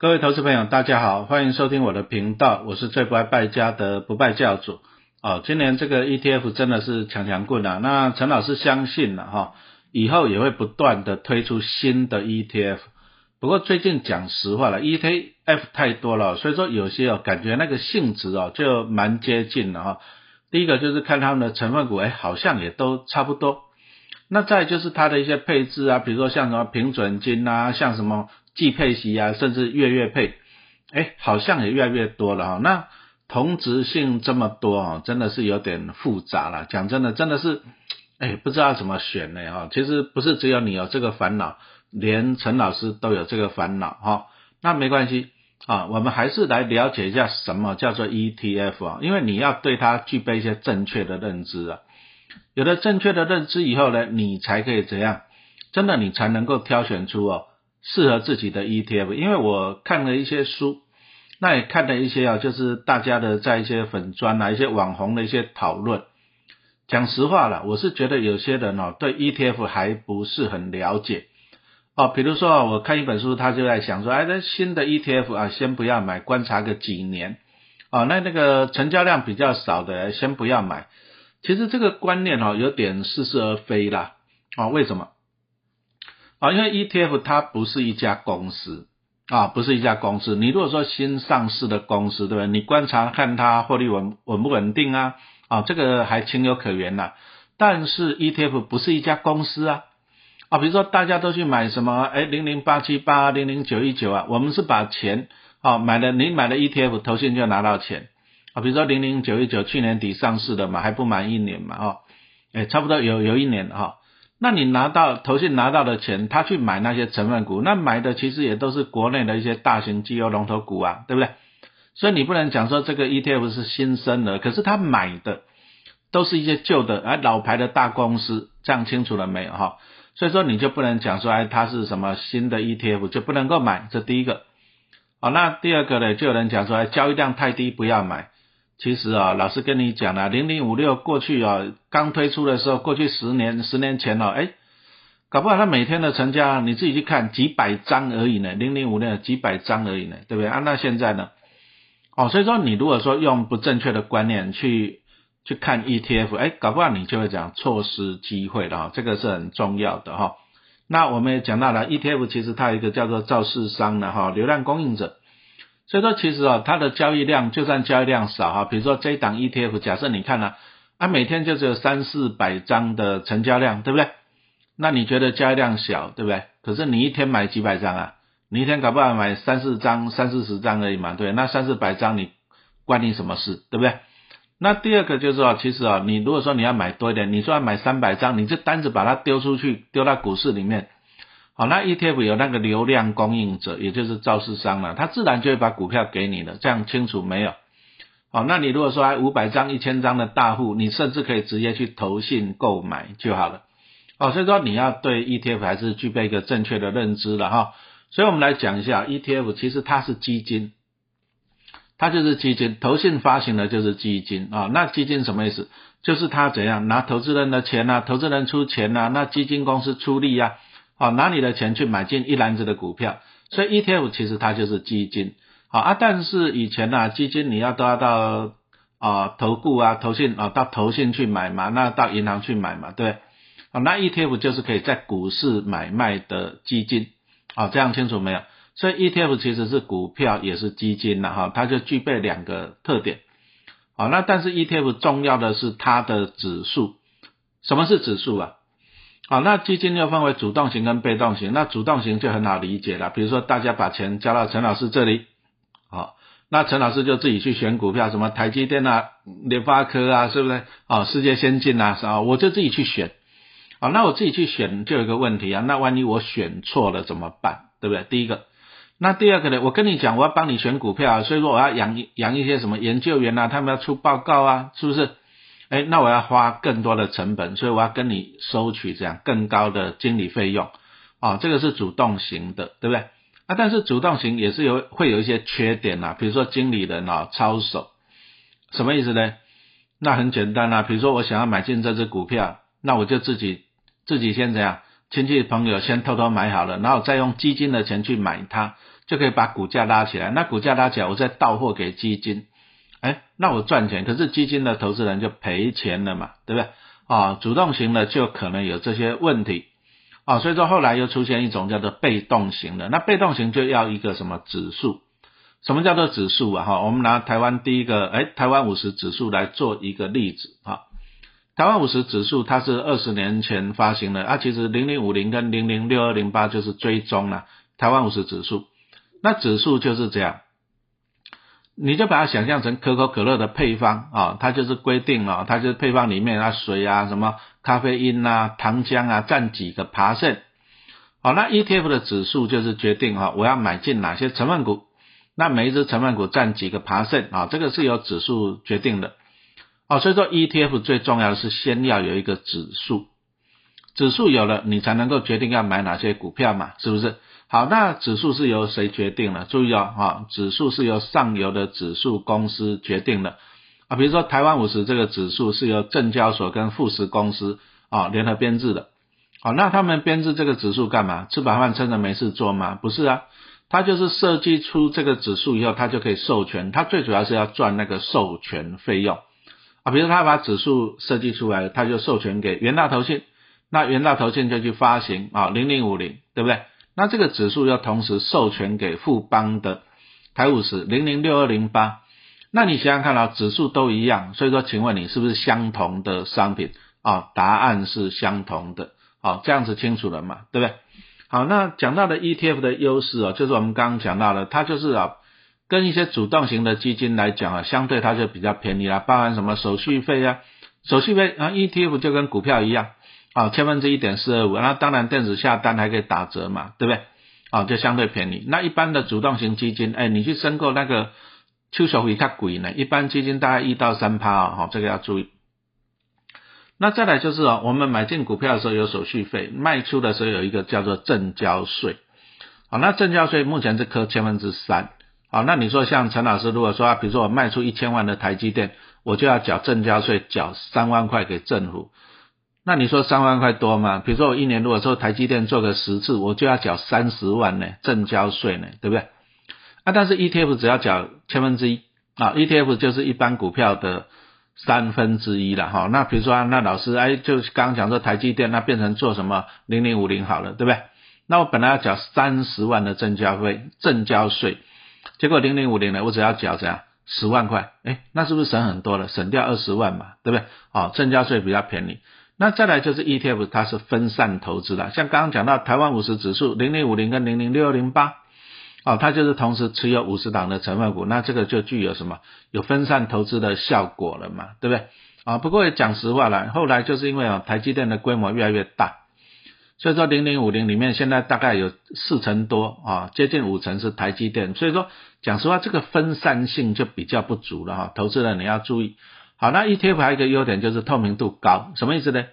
各位投资朋友，大家好，欢迎收听我的频道，我是最不爱败家的不败教主。哦，今年这个 ETF 真的是强强棍啊！那陈老师相信了哈，以后也会不断的推出新的 ETF。不过最近讲实话了，ETF 太多了，所以说有些哦感觉那个性质哦就蛮接近的哈。第一个就是看他们的成分股，哎，好像也都差不多。那再就是它的一些配置啊，比如说像什么平准金啊，像什么季配息啊，甚至月月配，哎，好像也越来越多了哈。那同质性这么多啊，真的是有点复杂了。讲真的，真的是，哎，不知道怎么选呢哈。其实不是只有你有这个烦恼，连陈老师都有这个烦恼哈。那没关系啊，我们还是来了解一下什么叫做 ETF 啊，因为你要对它具备一些正确的认知啊。有了正确的认知以后呢，你才可以怎样？真的，你才能够挑选出哦适合自己的 ETF。因为我看了一些书，那也看了一些啊，就是大家的在一些粉砖啊、一些网红的一些讨论。讲实话了，我是觉得有些人哦对 ETF 还不是很了解哦。比如说啊，我看一本书，他就在想说，哎，这新的 ETF 啊，先不要买，观察个几年哦。那那个成交量比较少的，先不要买。其实这个观念哦有点似是而非啦啊？为什么啊？因为 ETF 它不是一家公司啊，不是一家公司。你如果说新上市的公司，对不对？你观察看它获利稳稳不稳定啊？啊，这个还情有可原呐。但是 ETF 不是一家公司啊啊！比如说大家都去买什么哎零零八七八零零九一九啊，我们是把钱啊买了，你买了 ETF，投信就拿到钱。啊，比如说零零九一九去年底上市的嘛，还不满一年嘛，哦，哎，差不多有有一年哈。那你拿到投信拿到的钱，他去买那些成分股，那买的其实也都是国内的一些大型绩优龙头股啊，对不对？所以你不能讲说这个 ETF 是新生的，可是他买的都是一些旧的哎老牌的大公司，这样清楚了没有哈？所以说你就不能讲说哎它是什么新的 ETF 就不能够买，这第一个。好，那第二个呢，就有人讲说哎交易量太低不要买。其实啊，老师跟你讲了，零零五六过去啊，刚推出的时候，过去十年十年前哦，哎，搞不好它每天的成交，你自己去看几百张而已呢，零零五六几百张而已呢，对不对啊？那现在呢？哦，所以说你如果说用不正确的观念去去看 ETF，哎，搞不好你就会讲错失机会了哈，这个是很重要的哈。那我们也讲到了 ETF，其实它有一个叫做造市商的哈，流量供应者。所以说，其实啊，它的交易量就算交易量少哈，比如说这一档 ETF，假设你看了，啊，每天就只有三四百张的成交量，对不对？那你觉得交易量小，对不对？可是你一天买几百张啊？你一天搞不好买三四张、三四十张而已嘛，对？那三四百张你关你什么事，对不对？那第二个就是说，其实啊，你如果说你要买多一点，你说要买三百张，你这单子把它丢出去，丢到股市里面。好，那 ETF 有那个流量供应者，也就是造市商了，他自然就会把股票给你了，这样清楚没有？好，那你如果说还五百张、一千张的大户，你甚至可以直接去投信购买就好了。哦，所以说你要对 ETF 还是具备一个正确的认知了哈。所以我们来讲一下 ETF，其实它是基金，它就是基金，投信发行的就是基金啊。那基金什么意思？就是它怎样拿投资人的钱呐，投资人出钱呐，那基金公司出力呀。好，拿你的钱去买进一篮子的股票，所以 ETF 其实它就是基金。好啊，但是以前呢，基金你要都要到啊投顾啊、投信啊，到投信去买嘛，那到银行去买嘛，对。好，那 ETF 就是可以在股市买卖的基金。好，这样清楚没有？所以 ETF 其实是股票也是基金的哈，它就具备两个特点。好，那但是 ETF 重要的是它的指数。什么是指数啊？好，那基金又分为主动型跟被动型。那主动型就很好理解了，比如说大家把钱交到陈老师这里，好，那陈老师就自己去选股票，什么台积电啊、联发科啊，是不是？哦，世界先进啊，是啊，我就自己去选。好，那我自己去选就有一个问题啊，那万一我选错了怎么办？对不对？第一个，那第二个呢？我跟你讲，我要帮你选股票，所以说我要养养一些什么研究员啊，他们要出报告啊，是不是？哎，那我要花更多的成本，所以我要跟你收取这样更高的经理费用，啊，这个是主动型的，对不对？啊，但是主动型也是有会有一些缺点呐，比如说经理人啊操守，什么意思呢？那很简单啊，比如说我想要买进这只股票，那我就自己自己先怎样，亲戚朋友先偷偷买好了，然后再用基金的钱去买它，就可以把股价拉起来。那股价拉起来，我再到货给基金，哎，那我赚钱，可是基金的投资人就赔钱了嘛，对不对？啊，主动型的就可能有这些问题啊，所以说后来又出现一种叫做被动型的，那被动型就要一个什么指数？什么叫做指数啊？哈，我们拿台湾第一个哎，台湾五十指数来做一个例子啊。台湾五十指数它是二十年前发行的啊，其实零零五零跟零零六二零八就是追踪了台湾五十指数。那指数就是这样，你就把它想象成可口可乐的配方啊，它就是规定了，它就是配方里面啊水啊什么咖啡因啊糖浆啊占几个爬升。好，那 ETF 的指数就是决定哈我要买进哪些成分股。那每一只成分股占几个爬升啊？这个是由指数决定的哦。所以说 ETF 最重要的是先要有一个指数，指数有了，你才能够决定要买哪些股票嘛，是不是？好，那指数是由谁决定的？注意哦，哈，指数是由上游的指数公司决定的啊。比如说台湾五十这个指数是由证交所跟富时公司啊联合编制的。好，那他们编制这个指数干嘛？吃饱饭撑着没事做吗？不是啊。它就是设计出这个指数以后，它就可以授权。它最主要是要赚那个授权费用啊。比如他把指数设计出来了，他就授权给元大投信，那元大投信就去发行啊零零五零，对不对？那这个指数要同时授权给富邦的台五十零零六二零八。那你想想看啊，指数都一样，所以说，请问你是不是相同的商品啊？答案是相同的。好，这样子清楚了嘛？对不对？好，那讲到的 ETF 的优势哦，就是我们刚刚讲到的，它就是啊，跟一些主动型的基金来讲啊，相对它就比较便宜啦，包含什么手续费啊，手续费啊，ETF 就跟股票一样啊，千分之一点四二五，那当然电子下单还可以打折嘛，对不对？啊，就相对便宜。那一般的主动型基金，哎，你去申购那个秋手会较贵呢，一般基金大概一到三趴哦，好，这个要注意。那再来就是哦，我们买进股票的时候有手续费，卖出的时候有一个叫做正交税。好，那正交税目前是科千分之三。好，那你说像陈老师，如果说比如说我卖出一千万的台积电，我就要缴正交税，缴三万块给政府。那你说三万块多吗？比如说我一年如果说台积电做个十次，我就要缴三十万呢，正交税呢，对不对？啊，但是 ETF 只要缴千分之一啊，ETF 就是一般股票的。三分之一了哈，那比如说那老师哎，就是刚刚讲说台积电，那变成做什么零零五零好了，对不对？那我本来要缴三十万的正交费、正交税，结果零零五零呢，我只要缴这样十万块，哎，那是不是省很多了？省掉二十万嘛，对不对？哦，正交税比较便宜。那再来就是 ETF，它是分散投资的，像刚刚讲到台湾五十指数零零五零跟零零六零八。哦，它就是同时持有五十档的成分股，那这个就具有什么有分散投资的效果了嘛，对不对？啊，不过也讲实话了，后来就是因为啊台积电的规模越来越大，所以说零零五零里面现在大概有四成多啊，接近五成是台积电，所以说讲实话这个分散性就比较不足了哈，投资人你要注意。好，那 ETF 还有一个优点就是透明度高，什么意思呢？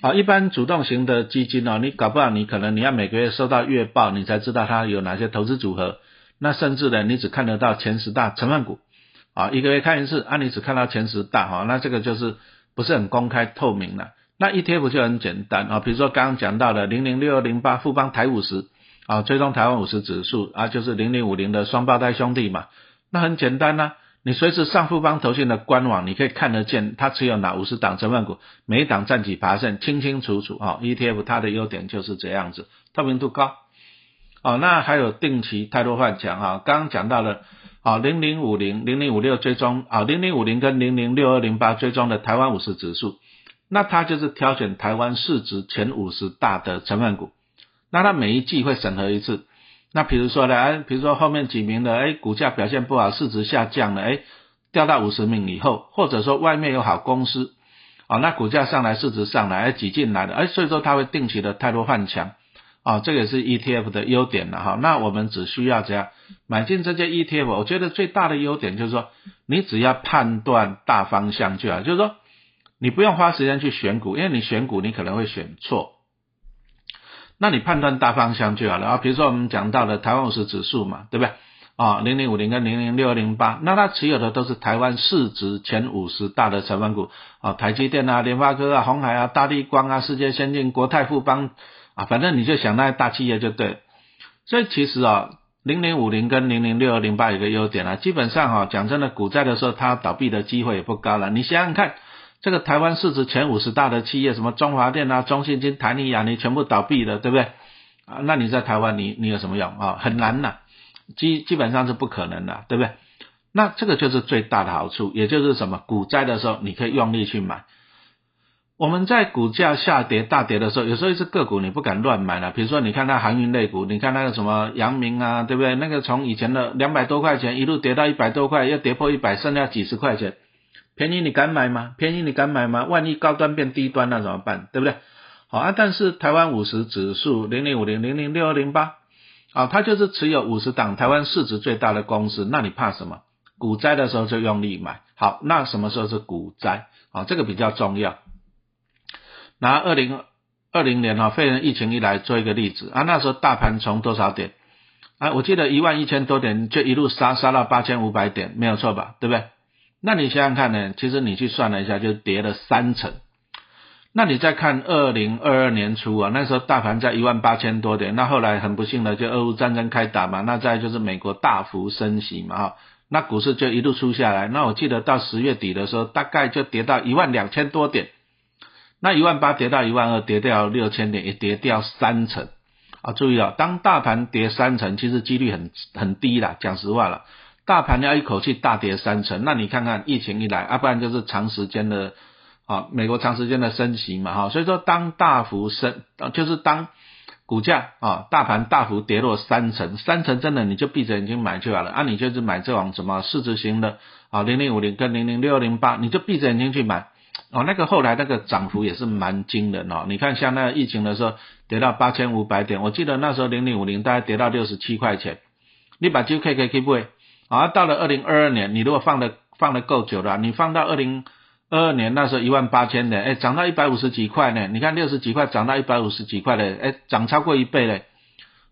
啊，一般主动型的基金哦，你搞不好你可能你要每个月收到月报，你才知道它有哪些投资组合。那甚至呢，你只看得到前十大成分股，啊，一个月看一次，啊，你只看到前十大哈，那这个就是不是很公开透明了。那 ETF 就很简单啊，比如说刚刚讲到的零零六二零八富邦台五十啊，追踪台湾五十指数啊，就是零零五零的双胞胎兄弟嘛，那很简单呐。你随时上富邦投信的官网，你可以看得见它持有哪五十档成分股，每一档占几爬升，清清楚楚啊。ETF 它的优点就是这样子，透明度高。哦，那还有定期太多换强啊，刚刚讲到了啊，零零五零、零零五六追踪啊，零零五零跟零零六二零八追踪的台湾五十指数，那它就是挑选台湾市值前五十大的成分股，那它每一季会审核一次。那比如说呢，哎，比如说后面几名的，哎，股价表现不好，市值下降了，哎，掉到五十名以后，或者说外面有好公司，啊，那股价上来，市值上来，哎，挤进来的，哎，所以说它会定期的太多换强，啊，这个也是 ETF 的优点了哈。那我们只需要这样买进这些 ETF？我觉得最大的优点就是说，你只要判断大方向就好，就是说你不用花时间去选股，因为你选股你可能会选错。那你判断大方向就好了啊，比如说我们讲到的台湾五十指数嘛，对不对？啊，零零五零跟零零六二零八，那它持有的都是台湾市值前五十大的成分股啊，台积电啊、联发科啊、红海啊、大地光啊、世界先进、国泰富邦啊，反正你就想那些大企业就对。所以其实啊，零零五零跟零零六二零八有个优点啊，基本上哈，讲真的，股灾的时候它倒闭的机会也不高了。你想想看，这个台湾市值前五十大的企业，什么中华电啊、中信金、台泥、亚泥，全部倒闭了，对不对？啊，那你在台湾你你有什么用啊？很难呐，基基本上是不可能的，对不对？那这个就是最大的好处，也就是什么？股灾的时候你可以用力去买。我们在股价下跌大跌的时候，有时候一只个股你不敢乱买了。比如说，你看那航运类股，你看那个什么阳明啊，对不对？那个从以前的两百多块钱一路跌到一百多块，又跌破一百，剩下几十块钱，便宜你敢买吗？便宜你敢买吗？万一高端变低端，那怎么办？对不对？好啊，但是台湾五十指数零零五零零零六二零八，啊，它就是持有五十档台湾市值最大的公司，那你怕什么？股灾的时候就用力买。好，那什么时候是股灾？啊，这个比较重要。拿二零二零年哈肺炎疫情一来做一个例子啊，那时候大盘从多少点啊？我记得一万一千多点就一路杀杀到八千五百点，没有错吧？对不对？那你想想看呢？其实你去算了一下，就跌了三成。那你再看二零二二年初啊，那时候大盘在一万八千多点，那后来很不幸的就俄乌战争开打嘛，那再就是美国大幅升息嘛哈，那股市就一路出下来。那我记得到十月底的时候，大概就跌到一万两千多点。那一万八跌到一万二，跌掉六千点，也跌掉三成啊！注意啊，当大盘跌三成，其实几率很很低啦。讲实话了，大盘要一口气大跌三成，那你看看疫情一来，啊，不然就是长时间的啊，美国长时间的升息嘛，哈。所以说，当大幅升，就是当股价啊，大盘大幅跌落三成，三成真的你就闭着眼睛买就好了啊，你就是买这种什么市值型的啊，零零五零跟零零六零八，你就闭着眼睛去买。哦，那个后来那个涨幅也是蛮惊人哦。你看，像那个疫情的时候，跌到八千五百点，我记得那时候零零五零大概跌到六十七块钱。你把 Q K K K 不会？啊，到了二零二二年，你如果放的放的够久了，你放到二零二二年那时候一万八千的，哎，涨到一百五十几块呢。你看六十几块涨到一百五十几块的，哎，涨超过一倍嘞。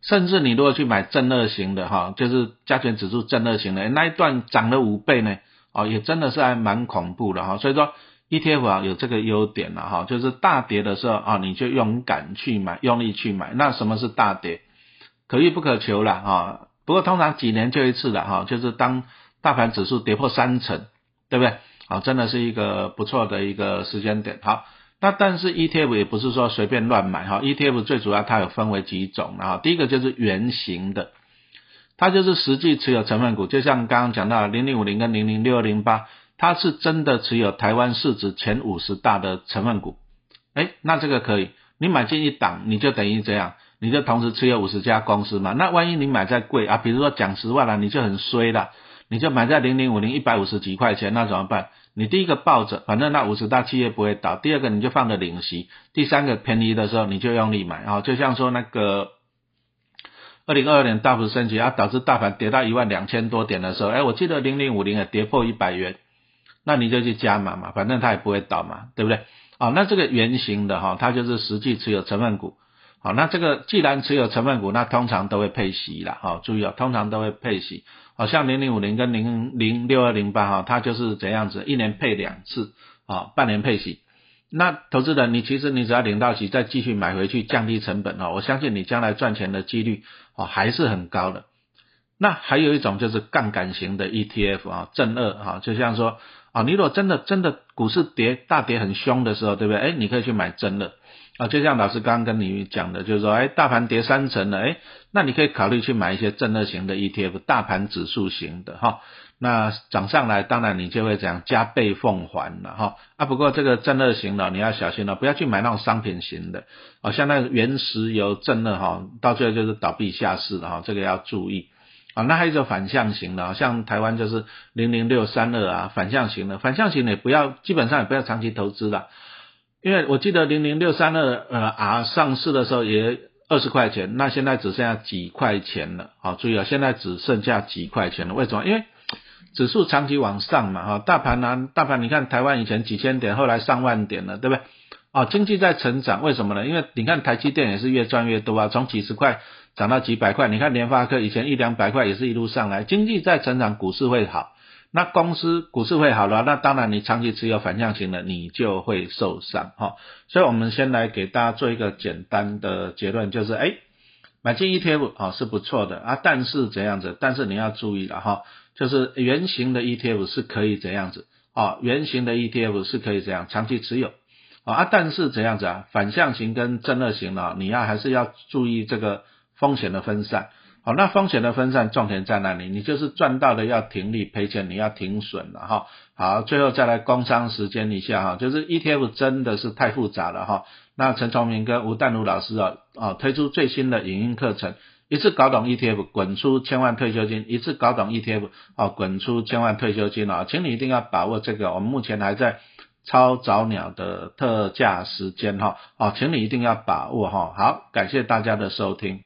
甚至你如果去买正二型的哈，就是加权指数正二型的，那一段涨了五倍呢，哦，也真的是还蛮恐怖的哈。所以说。ETF 啊有这个优点了哈，就是大跌的时候啊，你就勇敢去买，用力去买。那什么是大跌？可遇不可求了哈。不过通常几年就一次的哈，就是当大盘指数跌破三成，对不对？好，真的是一个不错的一个时间点。好，那但是 ETF 也不是说随便乱买哈，ETF 最主要它有分为几种啊。第一个就是圆形的，它就是实际持有成分股，就像刚刚讲到零零五零跟零零六二零八。它是真的持有台湾市值前五十大的成分股，哎，那这个可以，你买进一档，你就等于这样，你就同时持有五十家公司嘛。那万一你买在贵啊，比如说讲实话了，你就很衰了，你就买在零零五零一百五十几块钱，那怎么办？你第一个抱着，反正那五十大企业不会倒；第二个你就放着领息；第三个便宜的时候你就用力买啊，就像说那个二零二二年大幅升级啊，导致大盘跌到一万两千多点的时候，哎，我记得零零五零也跌破一百元。那你就去加码嘛，反正它也不会倒嘛，对不对？啊，那这个圆形的哈，它就是实际持有成分股。好，那这个既然持有成分股，那通常都会配息啦。好，注意哦，通常都会配息。好像零零五零跟零零六二零八哈，它就是怎样子，一年配两次，啊，半年配息。那投资人，你其实你只要领到息，再继续买回去，降低成本哦，我相信你将来赚钱的几率哦还是很高的。那还有一种就是杠杆型的 ETF 啊，正二啊，就像说。啊，你如果真的真的股市跌大跌很凶的时候，对不对？哎，你可以去买正二啊，就像老师刚刚跟你讲的，就是说，哎，大盘跌三成了，哎，那你可以考虑去买一些正二型的 ETF，大盘指数型的哈。那涨上来，当然你就会讲加倍奉还了哈。啊，不过这个正二型的你要小心了，不要去买那种商品型的，哦，像那个原石油正二哈，到最后就是倒闭下市的哈，这个要注意。啊，那还有一种反向型的，像台湾就是零零六三二啊，反向型的，反向型的不要，基本上也不要长期投资了，因为我记得零零六三二呃 R 上市的时候也二十块钱，那现在只剩下几块钱了，好注意啊，现在只剩下几块钱了，为什么？因为指数长期往上嘛，哈，大盘呢，大盘你看台湾以前几千点，后来上万点了，对不对？啊，经济在成长，为什么呢？因为你看台积电也是越赚越多啊，从几十块。涨到几百块，你看联发科以前一两百块也是一路上来，经济在成长，股市会好，那公司股市会好了，那当然你长期持有反向型的，你就会受伤哈。所以我们先来给大家做一个简单的结论，就是哎，买进 ETF 啊是不错的啊，但是怎样子？但是你要注意了哈，就是圆形的 ETF 是可以怎样子啊？圆形的 ETF 是可以这样长期持有啊，但是怎样子啊？反向型跟正二型呢，你要还是要注意这个风险的分散。好，那风险的分散重点在哪里？你就是赚到的要停利，赔钱你要停损了哈。好，最后再来工商时间一下哈，就是 ETF 真的是太复杂了哈。那陈崇明跟吴淡如老师啊啊推出最新的影音课程，一次搞懂 ETF，滚出千万退休金；一次搞懂 ETF，啊滚出千万退休金啊，请你一定要把握这个，我们目前还在超早鸟的特价时间哈，啊，请你一定要把握哈。好，感谢大家的收听。